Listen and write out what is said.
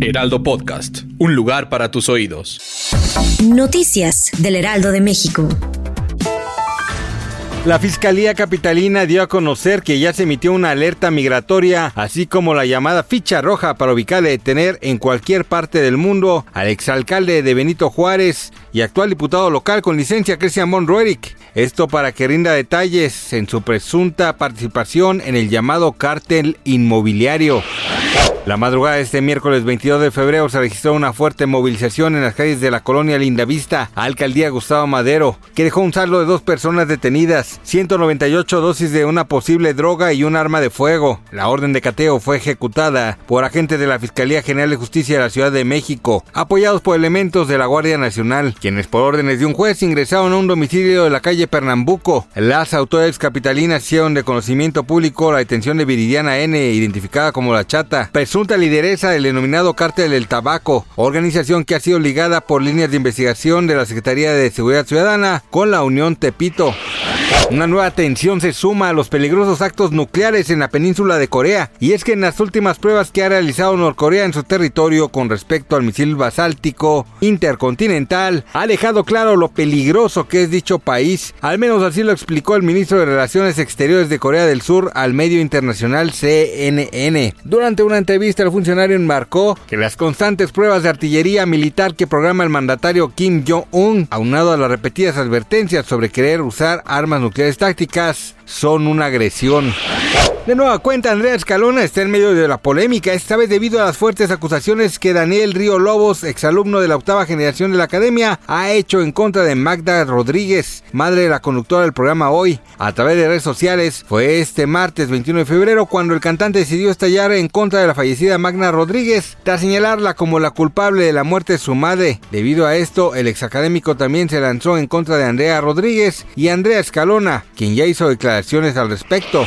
Heraldo Podcast, un lugar para tus oídos. Noticias del Heraldo de México. La Fiscalía Capitalina dio a conocer que ya se emitió una alerta migratoria, así como la llamada ficha roja para ubicar y detener en cualquier parte del mundo al exalcalde de Benito Juárez y actual diputado local con licencia Cristian Monroeric. Esto para que rinda detalles en su presunta participación en el llamado cártel inmobiliario. La madrugada de este miércoles 22 de febrero se registró una fuerte movilización en las calles de la colonia Lindavista, alcaldía Gustavo Madero, que dejó un saldo de dos personas detenidas, 198 dosis de una posible droga y un arma de fuego. La orden de cateo fue ejecutada por agentes de la Fiscalía General de Justicia de la Ciudad de México, apoyados por elementos de la Guardia Nacional, quienes por órdenes de un juez ingresaron a un domicilio de la calle Pernambuco. Las autoridades capitalinas hicieron de conocimiento público la detención de Viridiana N, identificada como la Chata, presunta lideresa del denominado Cártel del Tabaco, organización que ha sido ligada por líneas de investigación de la Secretaría de Seguridad Ciudadana con la Unión Tepito. Una nueva tensión se suma a los peligrosos actos nucleares en la península de Corea, y es que en las últimas pruebas que ha realizado Norcorea en su territorio con respecto al misil basáltico intercontinental, ha dejado claro lo peligroso que es dicho país, al menos así lo explicó el ministro de Relaciones Exteriores de Corea del Sur al medio internacional CNN. Durante una entrevista el funcionario enmarcó que las constantes pruebas de artillería militar que programa el mandatario Kim Jong-un, aunado a las repetidas advertencias sobre querer usar armas nucleares tácticas, son una agresión. De nueva cuenta, Andrea Escalona está en medio de la polémica, esta vez debido a las fuertes acusaciones que Daniel Río Lobos, exalumno de la octava generación de la academia, ha hecho en contra de Magda Rodríguez, madre de la conductora del programa Hoy. A través de redes sociales, fue este martes 21 de febrero cuando el cantante decidió estallar en contra de la fallecida Magda Rodríguez, tras señalarla como la culpable de la muerte de su madre. Debido a esto, el exacadémico también se lanzó en contra de Andrea Rodríguez y Andrea Escalona, quien ya hizo declaraciones al respecto.